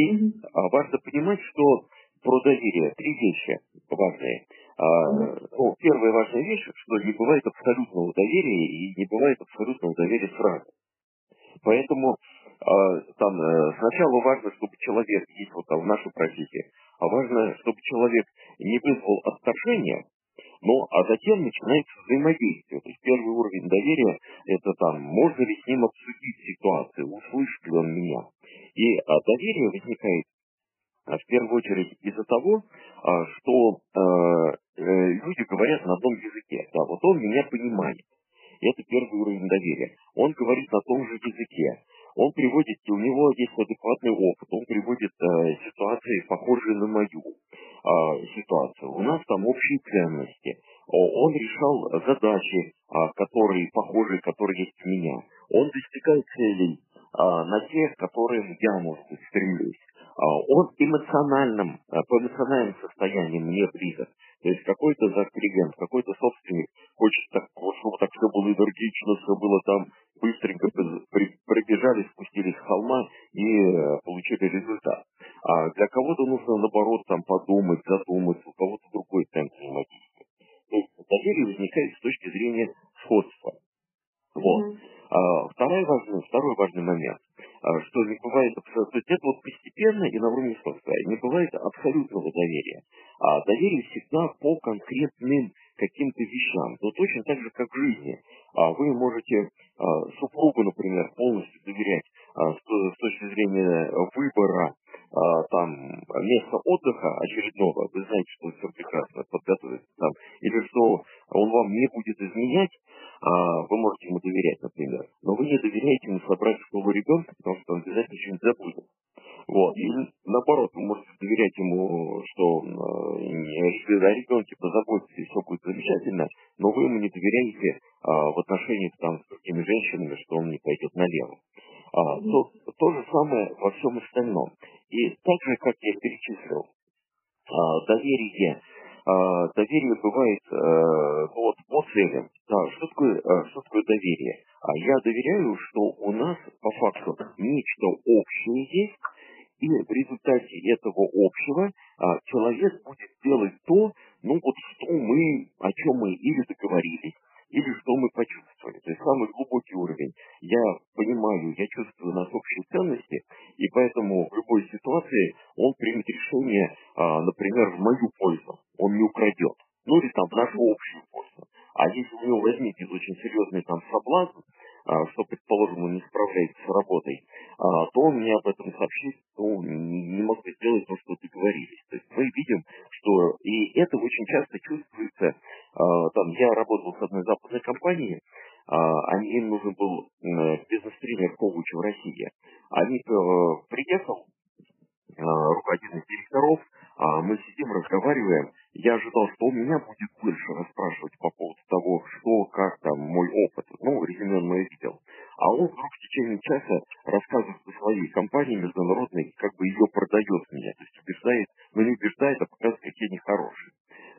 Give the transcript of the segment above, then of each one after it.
Здесь а, важно понимать, что про доверие три вещи важные. Ну, первая важная вещь, что не бывает абсолютного доверия и не бывает абсолютного доверия сразу. Поэтому а, там э, сначала важно, чтобы человек, есть вот там в нашей профессии, а важно, чтобы человек не вызвал отторжения, ну, а затем начинается взаимодействие. То есть первый уровень доверия – это там, можно ли с ним обсудить ситуацию, меня. И а, доверие возникает а, в первую очередь из-за того, а, что э, люди говорят на одном языке. Да, вот он меня понимает. Это первый уровень доверия. Он говорит на том же языке. Он приводит, у него есть адекватный опыт, он приводит э, ситуации, похожие на мою э, ситуацию. У нас там общие ценности. Он решал задачи, э, которые похожи, которые есть у меня. Он достигает целей на тех, к которым я, может быть, стремлюсь. Э, он эмоциональным, э, по эмоциональному состоянию мне близок. То есть какой-то клиент, какой-то собственник хочет, так, чтобы так все было энергично, все было там быстренько пробежали, спустились с холма и э, получили результат. А для кого-то нужно, наоборот, там подумать, задуматься, у кого-то другой темп взаимодействия. То есть доверие возникает с точки зрения сходства. Вот. Mm-hmm. А, второй, важный, второй важный момент, а, что не бывает, есть это вот постепенно и на уровне сходства, не бывает абсолютного доверия. А доверие всегда по конкретным каким-то вещам. Но точно так же, как в жизни. А вы можете а, супругу, например, полностью доверять с точки зрения выбора там места отдыха очередного, вы знаете, что все прекрасно подготовить там, или что он вам не будет изменять, вы можете ему доверять, например, но вы не доверяете ему собрать школу ребенка, потому что он обязательно что-нибудь забудет. Вот. И наоборот, вы можете доверять ему, что если о ребенке позаботитесь, и все будет замечательно, но вы ему не доверяете а, в отношениях там, с другими женщинами, что он не пойдет налево. А, то, то же самое во всем остальном. И так же, как я перечислил, а, доверие, а, доверие бывает а, вот, по целям. Да, что такое, а, что такое доверие? А я доверяю, что у нас по факту нечто общее есть, и в результате этого общего а, человек будет делать то, ну вот что мы, о чем мы или договорились, или что мы почувствовали. То есть самый глубокий уровень. Я понимаю, я чувствую нас общие ценности, и поэтому в любой ситуации он примет решение, а, например, в мою пользу. Он не украдет. Ну или там в нашу общую пользу. А если у него возникнет очень серьезный там соблазн, а, что, предположим, он не справляется с работой, а, то он мне об этом сообщит, то не мог сделать то, что договорились. То есть мы видим, что и это очень часто чувствуется. А, я работал с одной западной компанией, они, им нужен был бизнес-тренер коуч в России. Они э, приехал, руководитель директоров, мы сидим, разговариваем, я ожидал, что у меня будет больше расспрашивать по поводу того, что, как там, мой опыт. Ну, резюме он мое видел. А он вдруг в течение часа рассказывает о своей компании международной, как бы ее продает мне. То есть убеждает, но не убеждает, а показывает, какие они хорошие.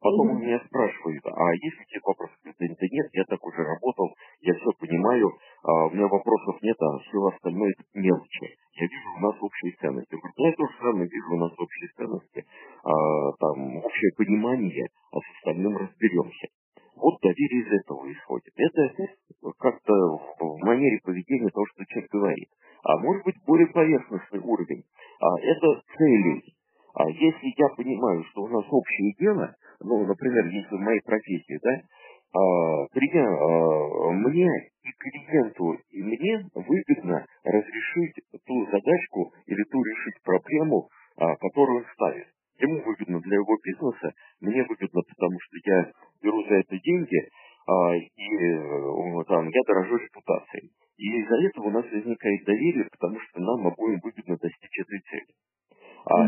Потом он меня спрашивает, а есть какие вопросы? Да нет, я так уже работал, я все понимаю, а у меня вопросов нет, а все остальное это мелочи. Я вижу у нас общие ценности. Я говорю, я тоже самое вижу у нас общие ценности, а, там общее понимание, а с остальным разберемся. Вот доверие из этого исходит. Это как-то в манере поведения того, что человек говорит. А может быть более поверхностный уровень. А это цели. А если я понимаю, что у нас общее дело, ну, например, если в моей профессии, да, а, клиент, а, мне и клиенту, и мне выгодно разрешить ту задачку или ту решить проблему, а, которую он ставит. Ему выгодно для его бизнеса, мне выгодно, потому что я беру за это деньги, а, и э, там, я дорожу репутацией. И из-за этого у нас возникает доверие, потому что нам обоим выгодно достичь этой цели. А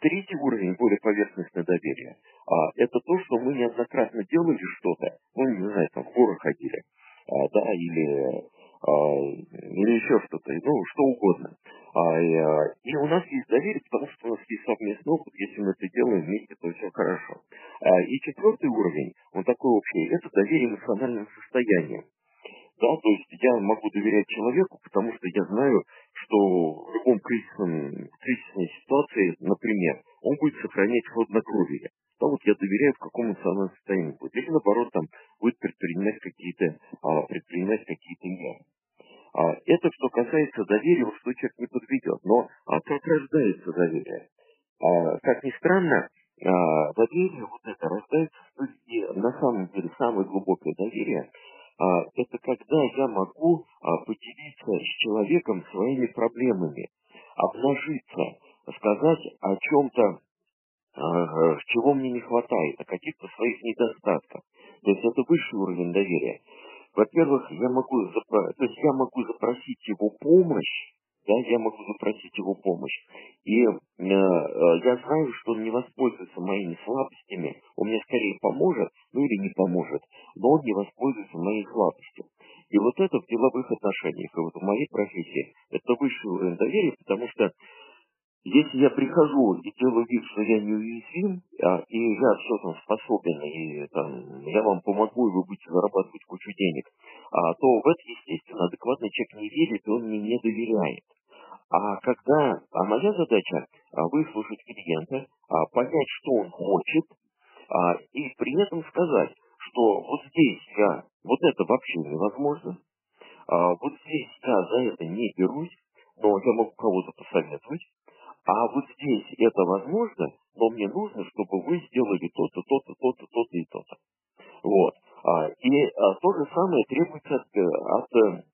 третий уровень, более поверхностное доверие, а, это то, что мы неоднократно делали что-то, ну, не знаю, там, в горы ходили, а, да, или, а, или еще что-то, ну, что угодно. А, и, а, и у нас есть доверие, потому что у нас есть совместный опыт, если мы это делаем вместе, то все хорошо. А, и четвертый уровень, он такой общий, это доверие эмоциональным состоянием. Да, то есть я могу доверять человеку, потому что я знаю, что в любом кризисном, кризисной ситуации, например, он будет сохранять хладнокровие. Да, вот я доверяю, в каком эмоциональном состоянии будет. Или наоборот, там будет предпринимать какие-то, а, предпринимать какие-то меры. А, это что касается доверия, вот что человек не подведет. Но а как рождается доверие? А, как ни странно, а, доверие вот это рождается, то есть на самом деле самое глубокое доверие, это когда я могу а, поделиться с человеком своими проблемами, обнажиться, сказать о чем-то, а, чего мне не хватает, о каких-то своих недостатках. То есть это высший уровень доверия. Во-первых, я могу, запро... то есть я могу запросить его помощь, да, я могу запросить его помощь. И э, я знаю, что он не воспользуется моими слабостями, он мне скорее поможет, ну или не поможет, но он не воспользуется моей слабостью. И вот это в деловых отношениях, и вот в моей профессии, это высший уровень доверия, потому что если я прихожу и делаю вид, что я неуязвим, а, и я все там способен, и там, я вам помогу, и вы будете зарабатывать кучу денег, а, то в это, естественно, адекватный человек не верит, и он мне не доверяет. А когда, а моя задача а, выслушать клиента, а, понять, что он хочет, а, и при этом сказать, что вот здесь я, вот это вообще невозможно, вот здесь я за это не берусь, но я могу кого-то посоветовать, а вот здесь это возможно, но мне нужно, чтобы вы сделали то-то, то-то, то-то, то-то и то-то. Вот. И то же самое требуется от, от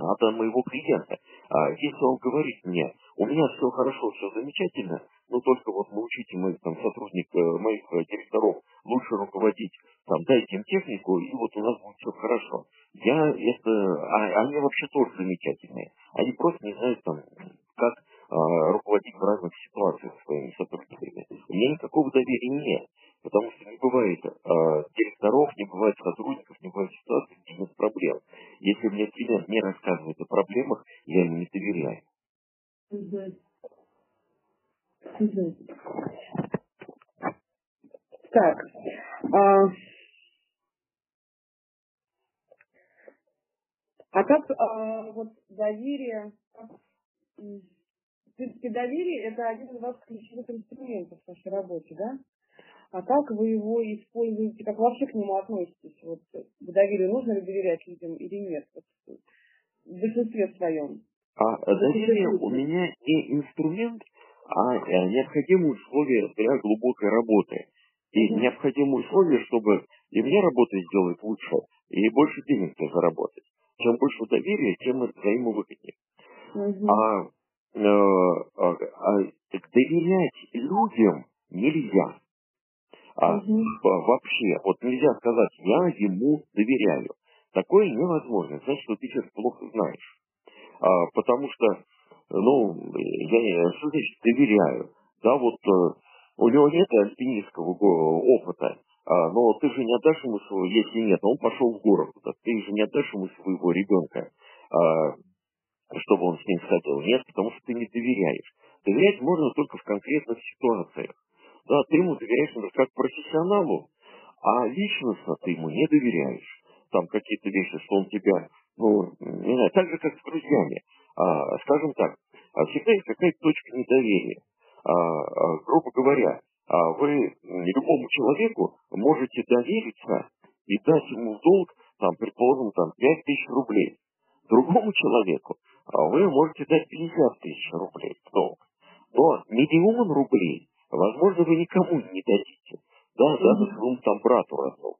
от моего клиента. А если он говорит мне, у меня все хорошо, все замечательно, но только вот научите моих там сотрудников, э, моих э, директоров лучше руководить, там, дайте им технику, и вот у нас будет все хорошо. Я это, а, они вообще тоже замечательные. Они просто не знают там, как а, руководить в разных ситуациях своими сотрудниками. У меня никакого доверия нет. Потому что не бывает э, директоров, не бывает сотрудников, не бывает ситуаций, где нет проблем. Если мне клиент не рассказывает о проблемах, я ему не доверяю. Так. А, а как а, вот доверие, в принципе, доверие это один из ваших ключевых инструментов в вашей работе, да? а как вы его используете, как вообще к нему относитесь? Вот, к доверию нужно ли доверять людям или нет? Вот, в большинстве своем. А доверие у меня не инструмент, а э, необходимые условия для глубокой работы. И необходимые условия, чтобы и мне работать сделать лучше, и больше денег заработать. Чем больше доверия, тем это взаимовыгоднее. mm А, э, а, а доверять людям нельзя. А угу. вообще, вот нельзя сказать, я ему доверяю. Такое невозможно. Значит, что ты сейчас плохо знаешь. А, потому что, ну, я, что значит доверяю? Да, вот э, у него нет альпинистского опыта, а, но ты же не отдашь ему своего, если нет, он пошел в город, туда, ты же не отдашь ему своего ребенка, а, чтобы он с ним сходил. Нет, потому что ты не доверяешь. Доверять можно только в конкретных ситуациях. Да, ты ему доверяешь, например, как профессионалу, а личностно ты ему не доверяешь. Там какие-то вещи, что он тебя, ну, не знаю, так же, как с друзьями. А, скажем так, а всегда есть какая-то точка недоверия. А, а, грубо говоря, вы любому человеку можете довериться и дать ему в долг, там, предположим, там, 5 тысяч рублей. Другому человеку а вы можете дать 50 тысяч рублей в долг. Но миллион рублей возможно, вы никому не дадите. Да, даже своему там брату родному.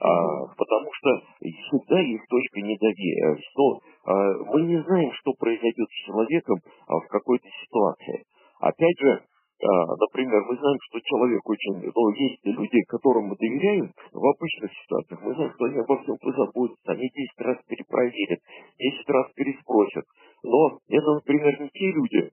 А, потому что всегда есть точка недоверия, что а, мы не знаем, что произойдет с человеком а, в какой-то ситуации. Опять же, а, например, мы знаем, что человек очень, ну, есть люди, которым мы доверяем в обычных ситуациях, мы знаем, что они обо всем позаботятся, они 10 раз перепроверят, 10 раз переспросят. Но это, например, не те люди,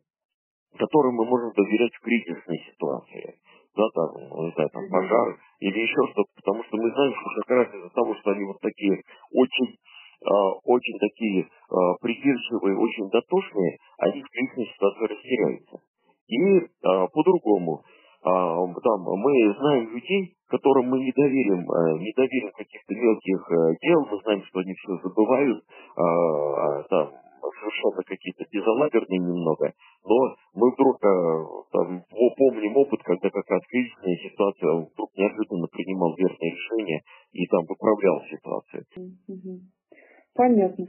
которым мы можем доверять в кризисной ситуации. Да, там, ну, не знаю, там пожар или еще что-то, потому что мы знаем, что как раз из-за того, что они вот такие очень э, очень такие э, придирчивые, очень дотошные, они в кризисной ситуации растеряются. И э, по-другому, э, там, мы знаем людей, которым мы не доверим, э, не доверим каких-то мелких э, дел, мы знаем, что они все забывают, э, там, совершенно какие-то безалаберные немного, но мы вдруг э, там, помним опыт, когда какая-то кризисная ситуация, вдруг неожиданно принимал верное решение и там поправлял ситуацию. Понятно.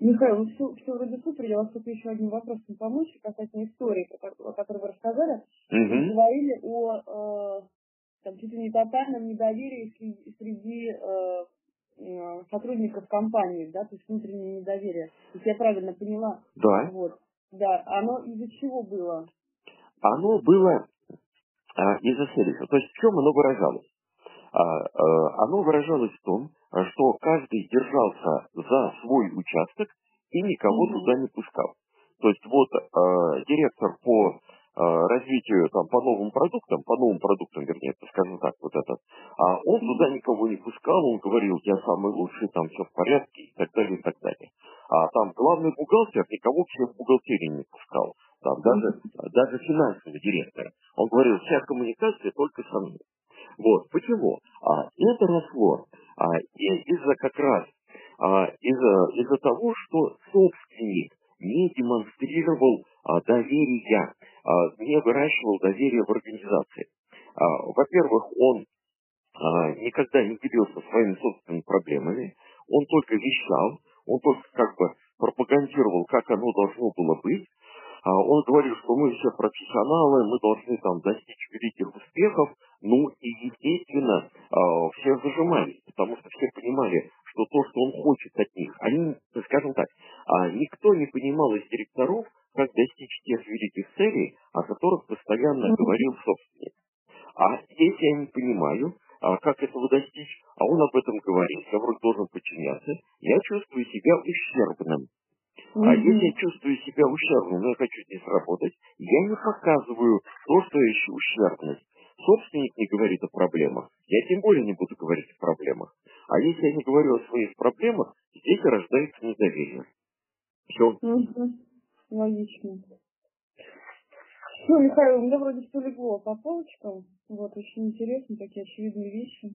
Михаил, ну все, все вроде супер. Я вас только еще одним вопросом помочь касательно истории, о которой вы рассказали. Угу. Вы говорили о э, там, чуть ли не тотальном недоверии среди, среди э, сотрудников компании, да, то есть внутреннее недоверие. Если я правильно поняла. Да. Вот. Да, оно из-за чего было? Оно было а, из-за следующего. То есть в чем оно выражалось? А, а, оно выражалось в том, что каждый держался за свой участок и никого mm-hmm. туда не пускал. То есть вот э, директор по э, развитию там по новым продуктам, по новым продуктам, вернее, скажем так, вот этот, а он туда никого не пускал, он говорил, я самый лучший, там все в порядке и так далее, и так далее. А там главный бухгалтер никого к в бухгалтерии не пускал, там даже, даже финансовый директор. Он говорил, вся коммуникация только со мной. Вот, почему? А, это росло а, из-за как раз а, из-за из того, что собственник не демонстрировал а, доверия, не выращивал доверия в организации. Во-первых, он никогда не делился своими собственными проблемами, он только вещал, он только как бы пропагандировал, как оно должно было быть, он говорил, что мы все профессионалы, мы должны там достичь великих успехов, ну и естественно все зажимались, потому что все понимали, что то, что он хочет от них, они, скажем так, а, никто не понимал из директоров, как достичь тех великих целей, о которых постоянно говорил собственник. А если я не понимаю, как этого достичь, а он об этом говорит, я вроде должен подчиняться, я чувствую себя ущербным. Mm-hmm. А если я чувствую себя я хочу здесь работать, я не показываю то, что я ищу ущербность. Собственник не говорит о проблемах, я тем более не буду говорить о проблемах. А если я не говорю о своих проблемах, здесь рождается недоверие. Все. Угу. Логично. Все, Михаил, у меня вроде все легло по полочкам. Вот, очень интересно, такие очевидные вещи.